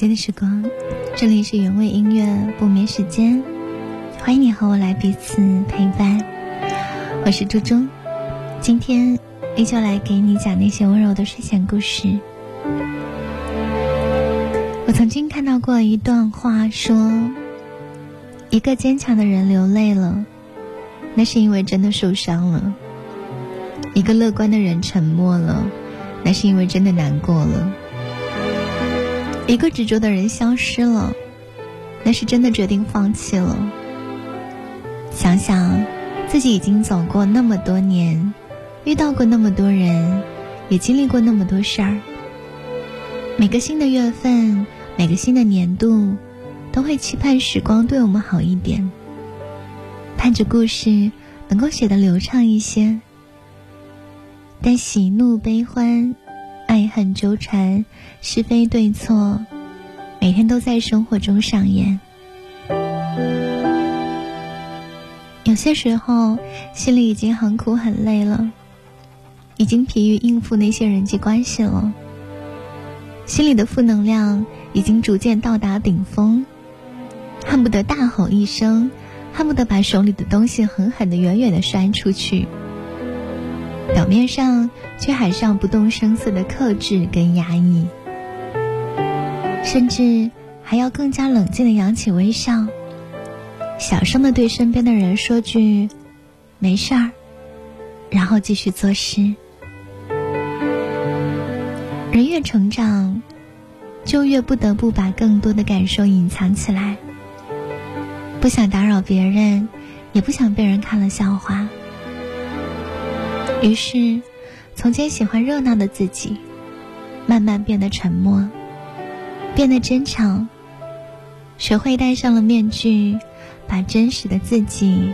间的时光，这里是原味音乐不眠时间，欢迎你和我来彼此陪伴。我是猪猪，今天依旧来给你讲那些温柔的睡前故事。我曾经看到过一段话，说一个坚强的人流泪了，那是因为真的受伤了；一个乐观的人沉默了，那是因为真的难过了。一个执着的人消失了，那是真的决定放弃了。想想自己已经走过那么多年，遇到过那么多人，也经历过那么多事儿。每个新的月份，每个新的年度，都会期盼时光对我们好一点，盼着故事能够写得流畅一些。但喜怒悲欢。爱恨纠缠，是非对错，每天都在生活中上演。有些时候，心里已经很苦很累了，已经疲于应付那些人际关系了。心里的负能量已经逐渐到达顶峰，恨不得大吼一声，恨不得把手里的东西狠狠的、远远的摔出去。表面上却还是要不动声色的克制跟压抑，甚至还要更加冷静的扬起微笑，小声的对身边的人说句“没事儿”，然后继续做事。人越成长，就越不得不把更多的感受隐藏起来，不想打扰别人，也不想被人看了笑话。于是，从前喜欢热闹的自己，慢慢变得沉默，变得真诚，学会戴上了面具，把真实的自己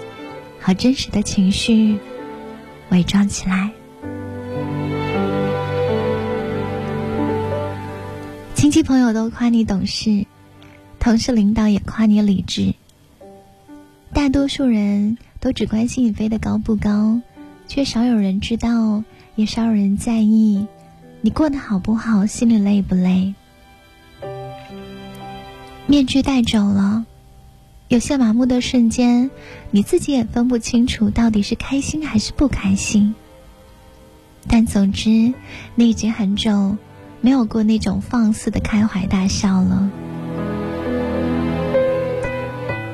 和真实的情绪伪装起来。亲戚朋友都夸你懂事，同事领导也夸你理智，大多数人都只关心你飞得高不高。却少有人知道，也少有人在意，你过得好不好，心里累不累？面具戴久了，有些麻木的瞬间，你自己也分不清楚到底是开心还是不开心。但总之，你已经很久没有过那种放肆的开怀大笑了。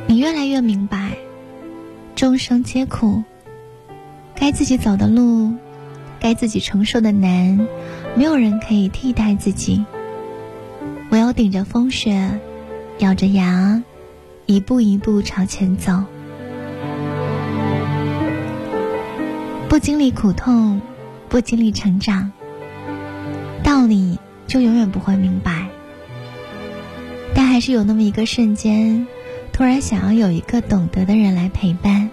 你越来越明白，众生皆苦。该自己走的路，该自己承受的难，没有人可以替代自己。唯有顶着风雪，咬着牙，一步一步朝前走。不经历苦痛，不经历成长，道理就永远不会明白。但还是有那么一个瞬间，突然想要有一个懂得的人来陪伴。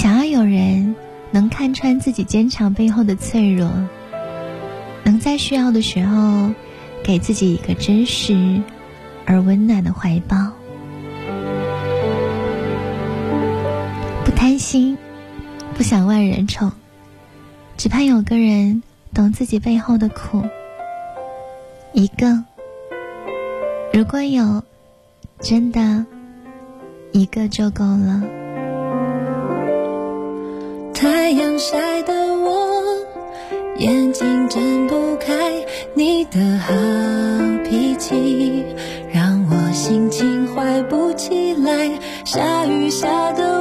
想要有人能看穿自己坚强背后的脆弱，能在需要的时候给自己一个真实而温暖的怀抱。不贪心，不想万人宠，只盼有个人懂自己背后的苦。一个，如果有，真的一个就够了。太阳晒得我眼睛睁不开，你的好脾气让我心情坏不起来。下雨下得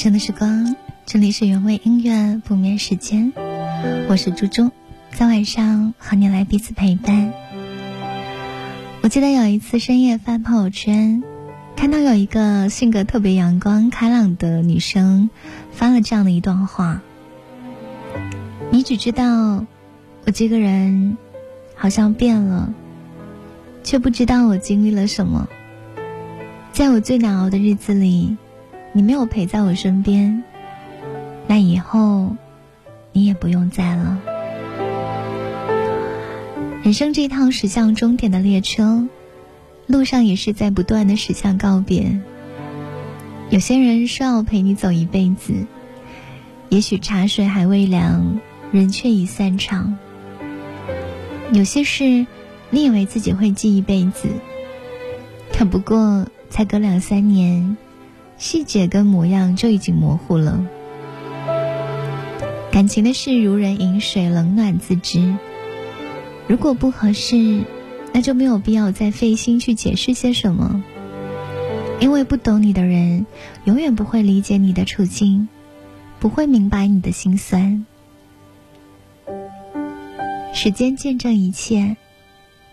上的时光，这里是原味音乐不眠时间，我是猪猪，在晚上和你来彼此陪伴。我记得有一次深夜翻朋友圈，看到有一个性格特别阳光开朗的女生发了这样的一段话：你只知道我这个人好像变了，却不知道我经历了什么。在我最难熬的日子里，你没有陪在我身边，那以后你也不用在了。人生这趟驶向终点的列车，路上也是在不断的驶向告别。有些人说要陪你走一辈子，也许茶水还未凉，人却已散场。有些事，你以为自己会记一辈子，可不过才隔两三年，细节跟模样就已经模糊了。感情的事如人饮水，冷暖自知。如果不合适，那就没有必要再费心去解释些什么。因为不懂你的人，永远不会理解你的处境，不会明白你的心酸。时间见证一切，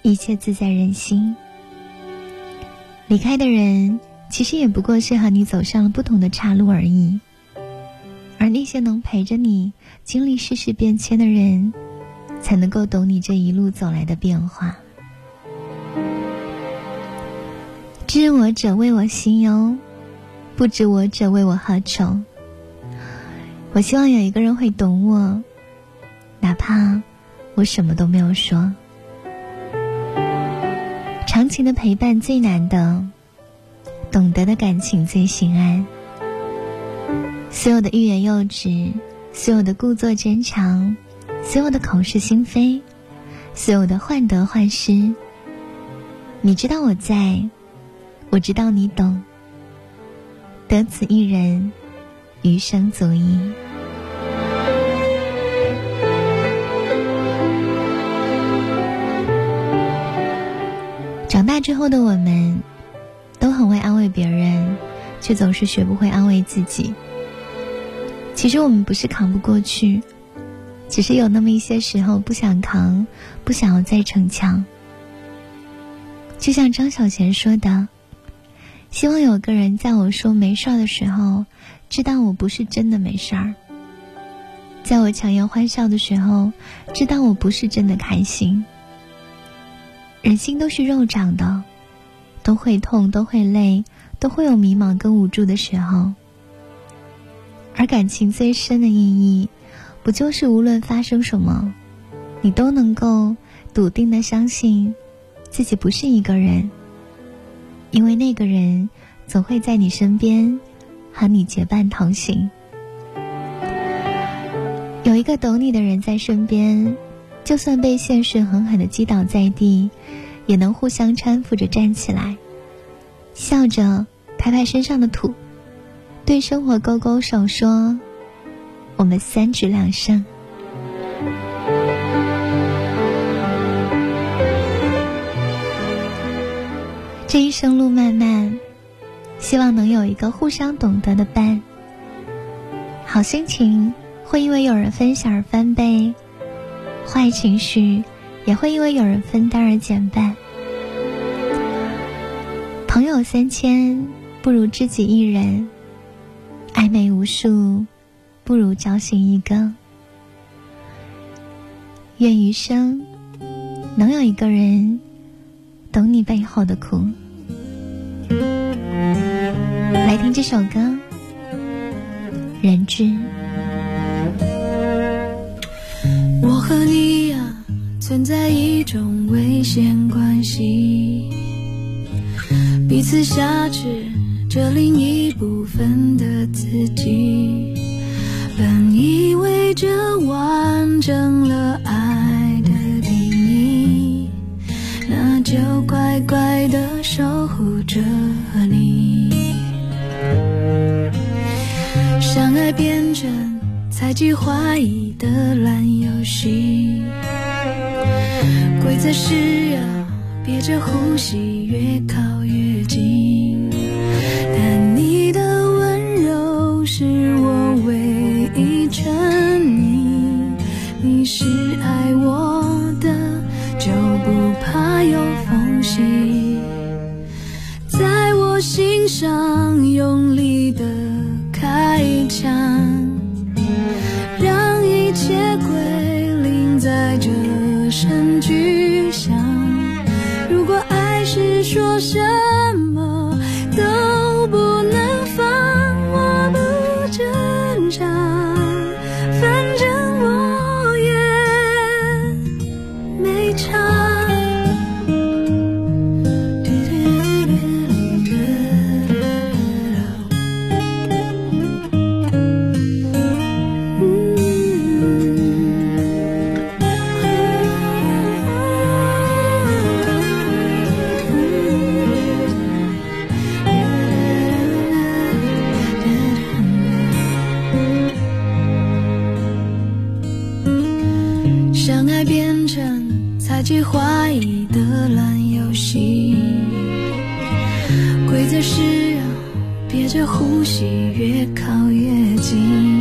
一切自在人心。离开的人，其实也不过是和你走上了不同的岔路而已。而那些能陪着你经历世事变迁的人，才能够懂你这一路走来的变化。知我者为我心忧，不知我者为我何愁。我希望有一个人会懂我，哪怕我什么都没有说。长情的陪伴最难得，懂得的感情最心安。所有的欲言又止，所有的故作坚强，所有的口是心非，所有的患得患失。你知道我在，我知道你懂。得此一人，余生足矣。长大之后的我们，都很会安慰别人，却总是学不会安慰自己。其实我们不是扛不过去，只是有那么一些时候不想扛，不想要再逞强。就像张小娴说的：“希望有个人在我说没事儿的时候，知道我不是真的没事儿；在我强颜欢笑的时候，知道我不是真的开心。人心都是肉长的，都会痛，都会累，都会有迷茫跟无助的时候。而感情最深的意义，不就是无论发生什么，你都能够笃定的相信自己不是一个人，因为那个人总会在你身边和你结伴同行。有一个懂你的人在身边，就算被现实狠狠的击倒在地，也能互相搀扶着站起来，笑着拍拍身上的土，对生活勾勾手说：“我们三局两胜。”这一生路漫漫，希望能有一个互相懂得的伴，好心情。会因为有人分享而翻倍，坏情绪也会因为有人分担而减半。朋友三千不如知己一人，暧昧无数不如交心一个。愿余生能有一个人懂你背后的苦。来听这首歌，《人知》。存在一种危险关系，彼此挟持着另一部分的自己，本以为这完整了爱的定义，那就乖乖的守护着你，相爱变成。猜忌怀疑的烂游戏，规则是要憋着呼吸，越靠越近。但你的温柔是我唯一沉溺，你是爱我的，就不怕有缝隙，在我心上用力的开枪。爱变成猜忌怀疑的烂游戏，规则是憋着呼吸，越靠越近。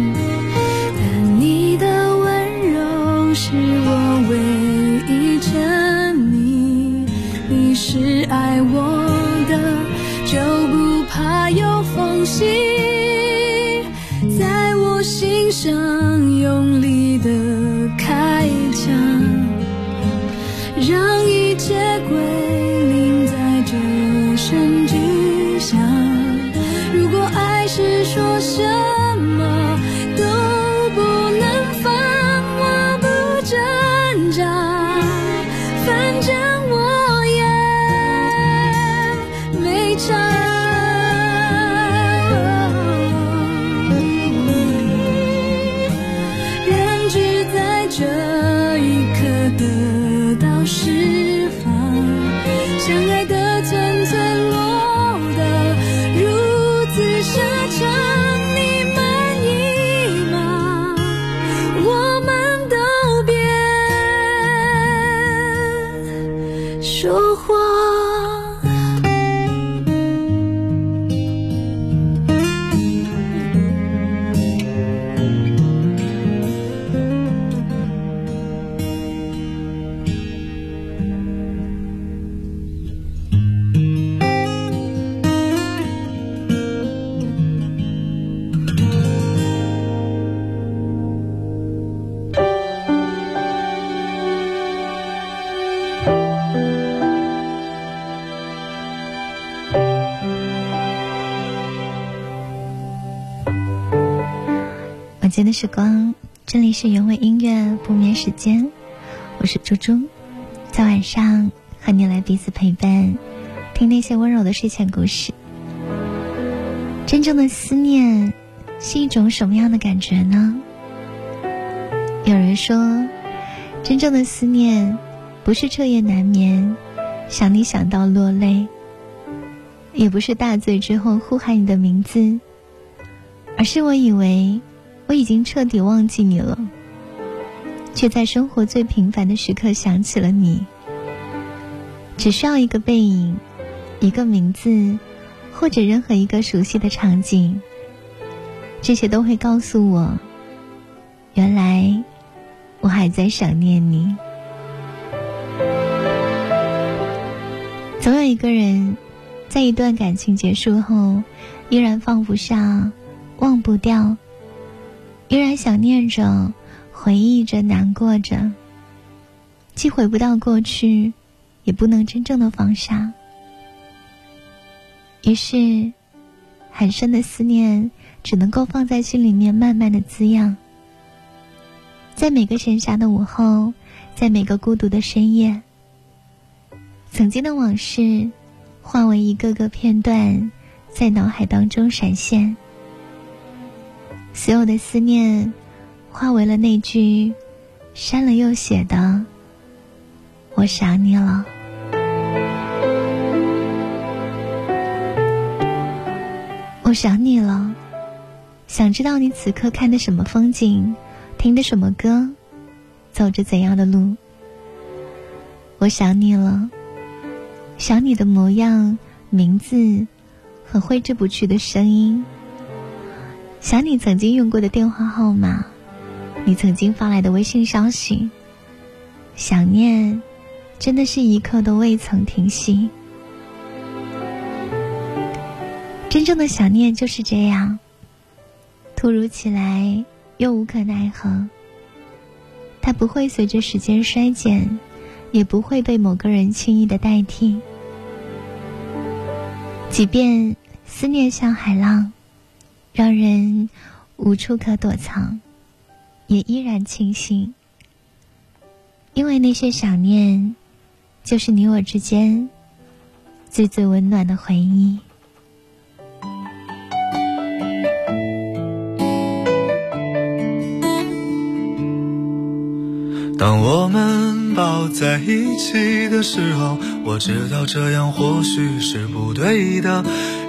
也没间的时光，这里是原味音乐不眠时间，我是猪猪，在晚上和你来彼此陪伴，听那些温柔的睡前故事。真正的思念是一种什么样的感觉呢？有人说，真正的思念不是彻夜难眠，想你想到落泪，也不是大醉之后呼喊你的名字，而是我以为。我已经彻底忘记你了，却在生活最平凡的时刻想起了你。只需要一个背影，一个名字，或者任何一个熟悉的场景，这些都会告诉我，原来我还在想念你。总有一个人，在一段感情结束后，依然放不下，忘不掉。依然想念着，回忆着，难过着，既回不到过去，也不能真正的放下。于是，很深的思念只能够放在心里面，慢慢的滋养。在每个闲暇的午后，在每个孤独的深夜，曾经的往事化为一个个片段，在脑海当中闪现。所有的思念，化为了那句删了又写的“我想你了”。我想你了，想知道你此刻看的什么风景，听的什么歌，走着怎样的路。我想你了，想你的模样、名字和挥之不去的声音。想你曾经用过的电话号码，你曾经发来的微信消息。想念，真的是一刻都未曾停息。真正的想念就是这样，突如其来又无可奈何。它不会随着时间衰减，也不会被某个人轻易的代替。即便思念像海浪。让人无处可躲藏，也依然清醒，因为那些想念，就是你我之间最最温暖的回忆。当我们抱在一起的时候，我知道这样或许是不对的。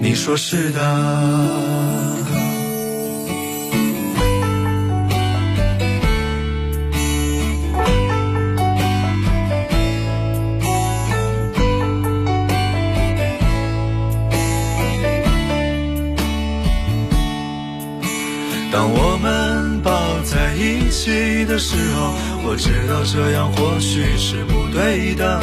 你说是的。当我们抱在一起的时候，我知道这样或许是不对的。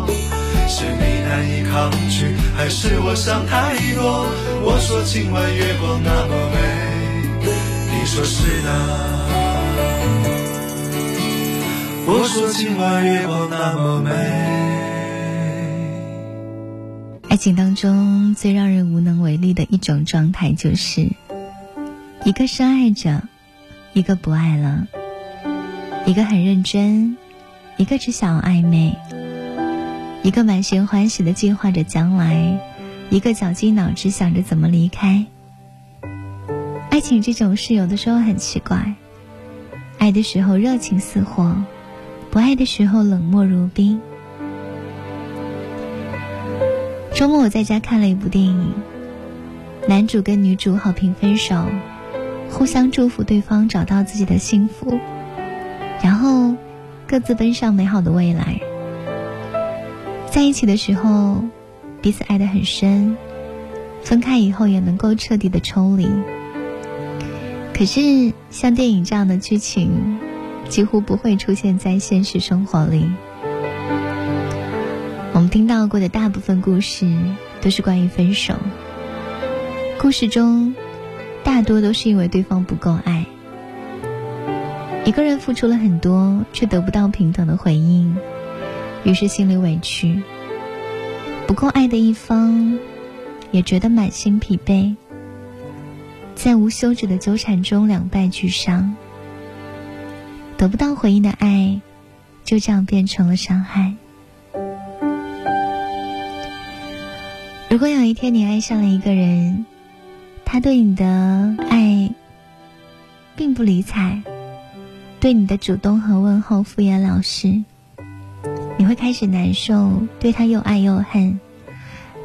是你难以抗拒，还是我想太多？我说今晚月光那么美，你说是的。我说今晚月光那么美。爱情当中最让人无能为力的一种状态，就是一个深爱着，一个不爱了；一个很认真，一个只想暧昧；一个满心欢喜的计划着将来，一个绞尽脑汁想着怎么离开。爱情这种事，有的时候很奇怪，爱的时候热情似火，不爱的时候冷漠如冰。周末我在家看了一部电影，男主跟女主好评分手，互相祝福对方找到自己的幸福，然后各自奔向美好的未来。在一起的时候，彼此爱得很深，分开以后也能够彻底的抽离。可是像电影这样的剧情，几乎不会出现在现实生活里。我们听到过的大部分故事都是关于分手。故事中，大多都是因为对方不够爱。一个人付出了很多，却得不到平等的回应，于是心里委屈。不够爱的一方，也觉得满心疲惫，在无休止的纠缠中两败俱伤。得不到回应的爱，就这样变成了伤害。如果有一天你爱上了一个人，他对你的爱并不理睬，对你的主动和问候敷衍了事，你会开始难受，对他又爱又恨。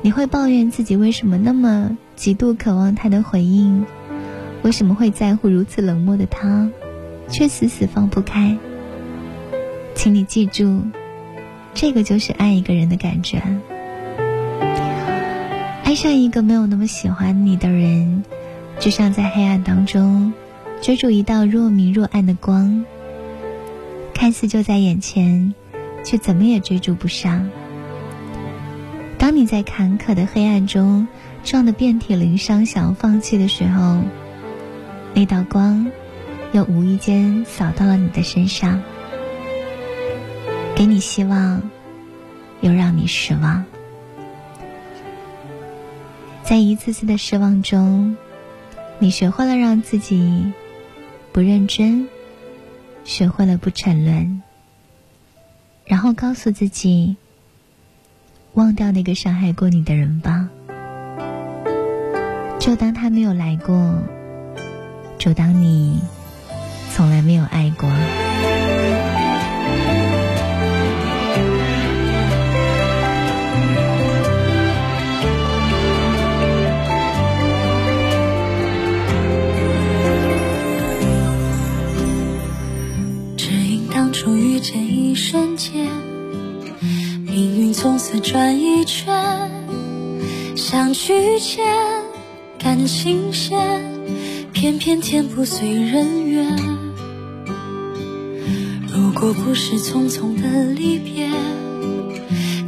你会抱怨自己为什么那么极度渴望他的回应，为什么会在乎如此冷漠的他，却死死放不开。请你记住，这个就是爱一个人的感觉。爱上一个没有那么喜欢你的人，就像在黑暗当中追逐一道若明若暗的光，看似就在眼前，却怎么也追逐不上。当你在坎坷的黑暗中撞得遍体鳞伤，想要放弃的时候，那道光又无意间扫到了你的身上，给你希望，又让你失望。在一次次的失望中，你学会了让自己不认真，学会了不沉沦，然后告诉自己，忘掉那个伤害过你的人吧，就当他没有来过，就当你从来没有爱过。说遇见一瞬间，命运从此转一圈，相聚间感情线，偏偏天不遂人愿。如果不是匆匆的离别，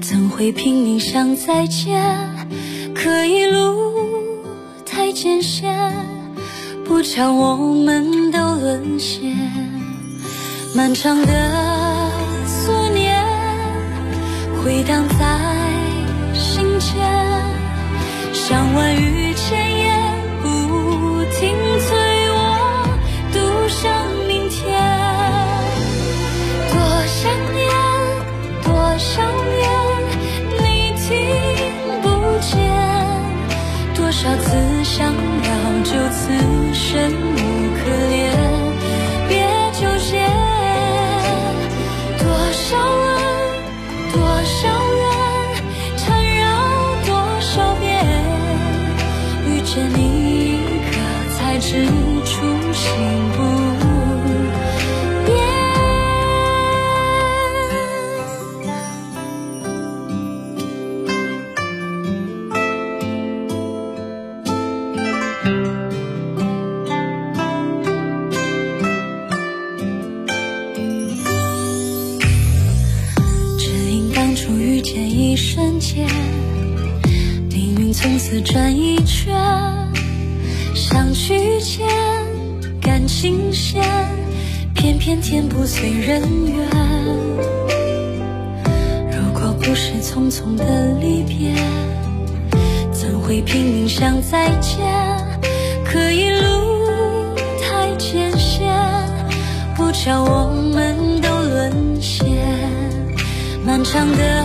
怎会拼命想再见？可一路太艰险，不巧我们都沦陷。漫长的思念。回荡在心间，像万语千言不停催我读上明天。多想念，多想念，你听不见。多少次想。多漫长的